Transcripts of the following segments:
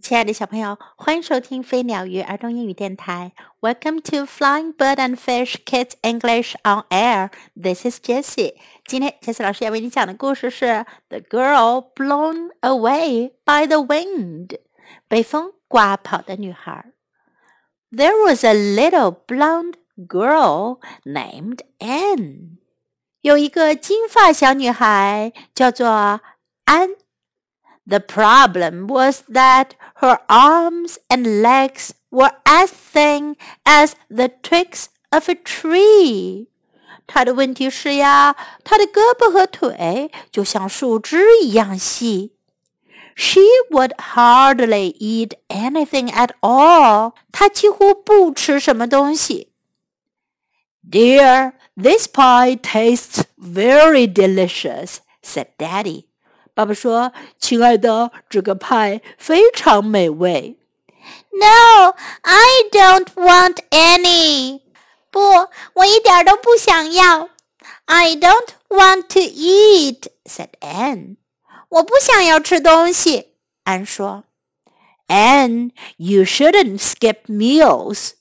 亲爱的小朋友，欢迎收听飞鸟鱼儿童英语电台。Welcome to Flying Bird and Fish Kids English on Air. This is Jessie. 今天 Jessie 老师要为你讲的故事是《The Girl Blown Away by the Wind》。被风刮跑的女孩。There was a little blonde girl named Anne. 有一个金发小女孩叫做安。the problem was that her arms and legs were as thin as the twigs of a tree. 她的问题是呀，她的胳膊和腿就像树枝一样细。She would hardly eat anything at all. 她几乎不吃什么东西。Dear, this pie tastes very delicious, said Daddy. 爸爸说：“亲爱的，这个派非常美味。” No, I don't want any. 不，我一点都不想要。I don't want to eat," said Anne. 我不想要吃东西，安说。Anne, you shouldn't skip meals.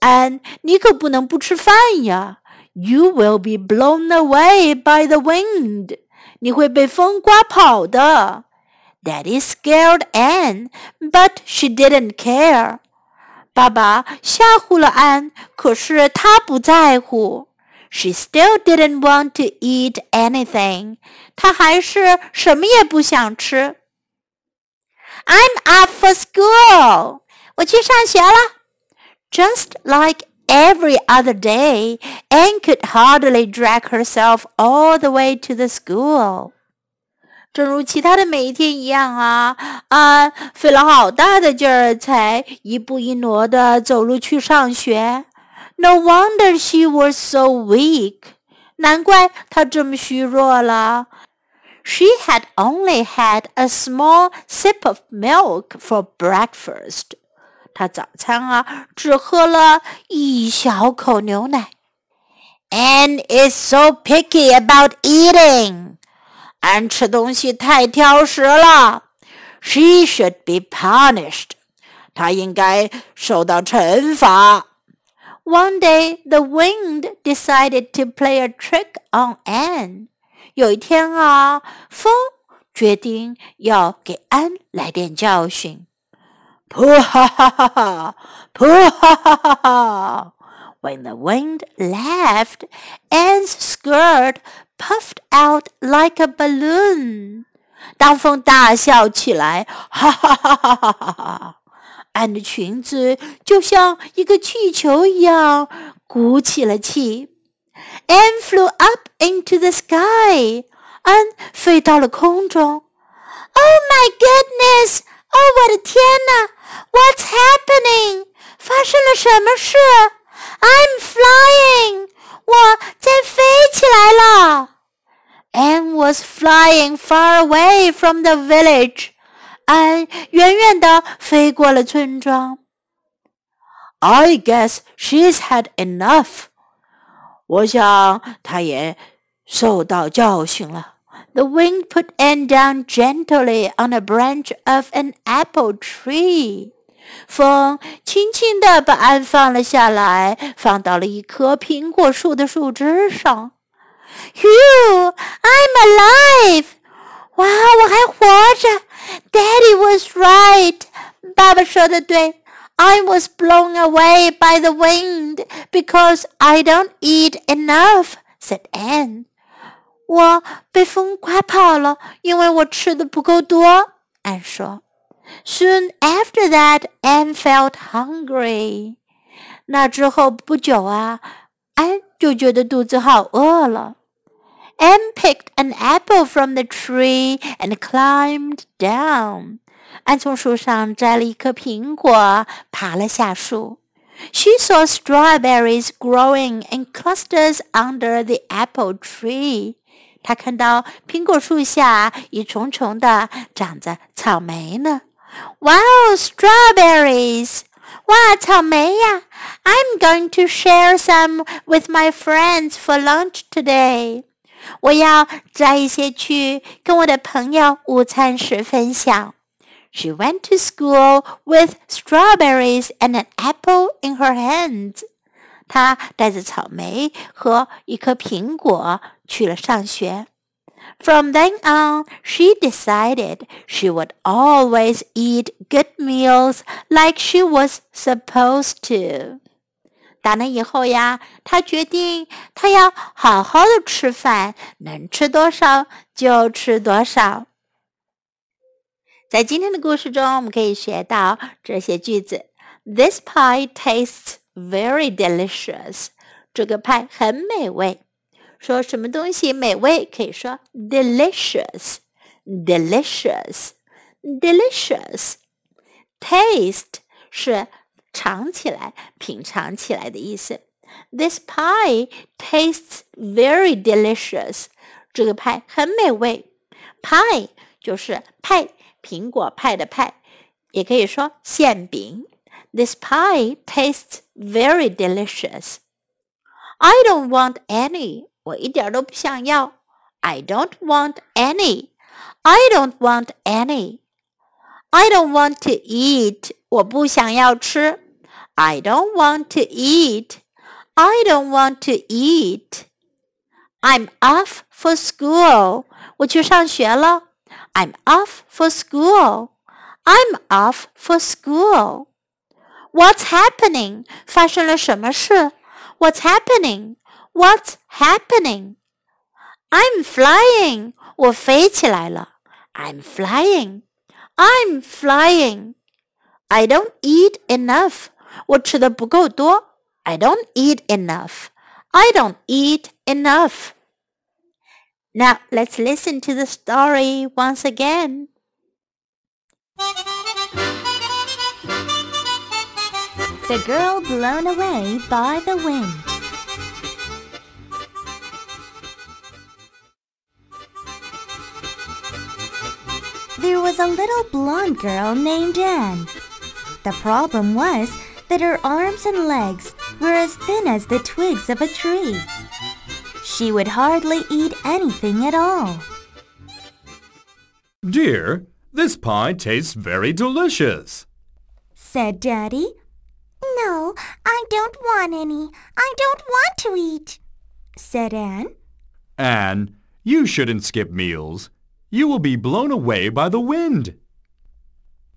安，你可不能不吃饭呀。You will be blown away by the wind. 你会被风刮跑的。Daddy scared Ann，but she didn't care. 爸爸吓唬了安，可是她不在乎。She still didn't want to eat anything. 她还是什么也不想吃。I'm off for school. 我去上学了。Just like every other day Anne could hardly drag herself all the way to the school. 正如其他的每一天一样啊啊，费了好大的劲儿才一步一挪的走路去上学。No wonder she was so weak，难怪她这么虚弱了。She had only had a small sip of milk for breakfast。他早餐啊只喝了一小口牛奶。And is so picky about eating，安吃东西太挑食了。She should be punished，她应该受到惩罚。One day the wind decided to play a trick on Anne。有一天啊，风决定要给安来点教训。Pooh ha ha ha ha! Pooh ha ha ha ha! When the wind laughed, Anne's skirt puffed out like a balloon. 当风大笑起来，哈哈哈哈哈哈！安的裙子就像一个气球一样鼓起了气。Anne flew up into the sky. 安飞到了空中。Oh my goodness! 哦，我的天哪！What's happening？发生了什么事？I'm flying，我在飞起来了。Anne was flying far away from the village。安远远地飞过了村庄。I guess she's had enough。我想她也受到教训了。The wind put Anne down gently on a branch of an apple tree. 风轻轻地把安放了下来，放到了一棵苹果树的树枝上。Phew! I'm alive! 哇，我还活着！Daddy was right. 爸爸说的对。I was blown away by the wind because I don't eat enough," said Anne. 我被风刮跑了，因为我吃的不够多。安说：“Soon after that, Anne felt hungry。”那之后不久啊，安就觉得肚子好饿了。Anne picked an apple from the tree and climbed down。安从树上摘了一颗苹果，爬了下树。She saw strawberries growing in clusters under the apple tree。 他看到苹果树下一重重的长着草莓呢。Wow, strawberries! 哇，草莓呀！I'm going to share some with my friends for lunch today. 我要摘一些去跟我的朋友午餐时分享。 She went to school with strawberries and an apple in her hands. 她带着草莓和一颗苹果去了上学。From then on, she decided she would always eat good meals like she was supposed to. 打那以后呀，她决定她要好好的吃饭，能吃多少就吃多少。在今天的故事中，我们可以学到这些句子：This pie tastes very delicious。这个派很美味。说什么东西美味，可以说 delicious，delicious，delicious。Taste 是尝起来、品尝起来的意思。This pie tastes very delicious。这个派很美味。Pie 就是派，苹果派的派，也可以说馅饼。This pie tastes very delicious. I don't want any. 我一点都不想要。I don't want any. I don't want any. I don't want to eat. 我不想要吃。I don't want to eat. I don't want to eat. I'm off for school. 我去上学了。I'm off for school. I'm off for school. What's happening? 发生了什么事？What's happening? What's happening? I'm flying. 我飞起来了。I'm flying. I'm flying. I don't eat enough. 我吃的不够多。I don't eat enough. I don't eat enough. Now let's listen to the story once again. The girl blown away by the wind. there was a little blonde girl named Anne. The problem was that her arms and legs were as thin as the twigs of a tree. She would hardly eat anything at all. Dear, this pie tastes very delicious, said Daddy. No, I don't want any. I don't want to eat, said Anne. Anne, you shouldn't skip meals. You will be blown away by the wind.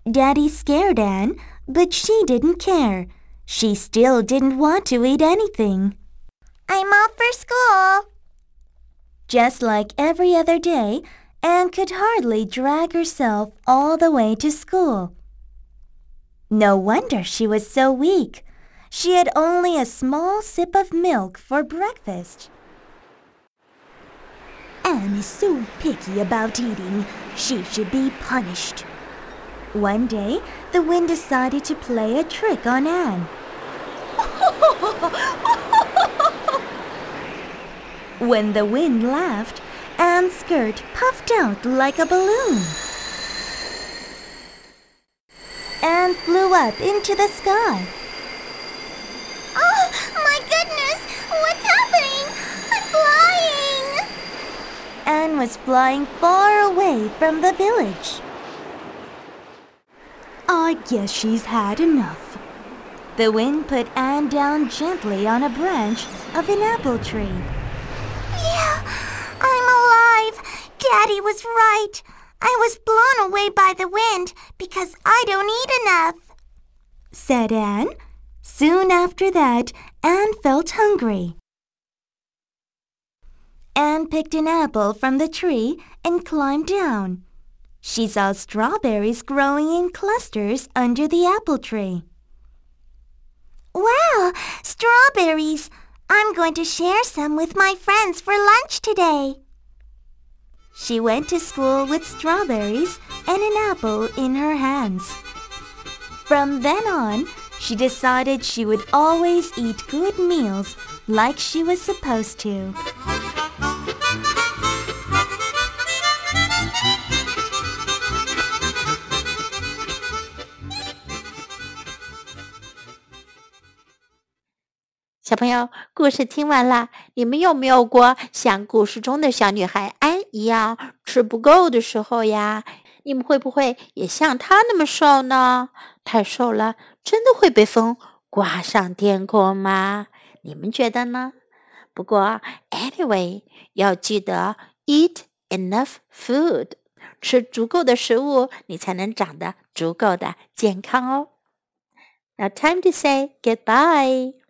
Daddy scared Anne, but she didn't care. She still didn't want to eat anything. I'm off for school. Just like every other day, Anne could hardly drag herself all the way to school. No wonder she was so weak. She had only a small sip of milk for breakfast. Anne is so picky about eating. She should be punished. One day, the wind decided to play a trick on Anne. when the wind laughed, Anne's skirt puffed out like a balloon. Anne flew up into the sky. Oh, my goodness! What's happening? I'm flying! Anne was flying far away from the village. I guess she's had enough. The wind put Anne down gently on a branch of an apple tree. Yeah, I'm alive. Daddy was right. I was blown away by the wind because I don't eat enough, said Anne. Soon after that, Anne felt hungry. Anne picked an apple from the tree and climbed down. She saw strawberries growing in clusters under the apple tree. Wow, strawberries! I'm going to share some with my friends for lunch today. She went to school with strawberries and an apple in her hands. From then on, she decided she would always eat good meals like she was supposed to. 小朋友，故事听完了，你们有没有过像故事中的小女孩安一样吃不够的时候呀？你们会不会也像她那么瘦呢？太瘦了，真的会被风刮上天空吗？你们觉得呢？不过，anyway，要记得 eat enough food，吃足够的食物，你才能长得足够的健康哦。Now time to say goodbye.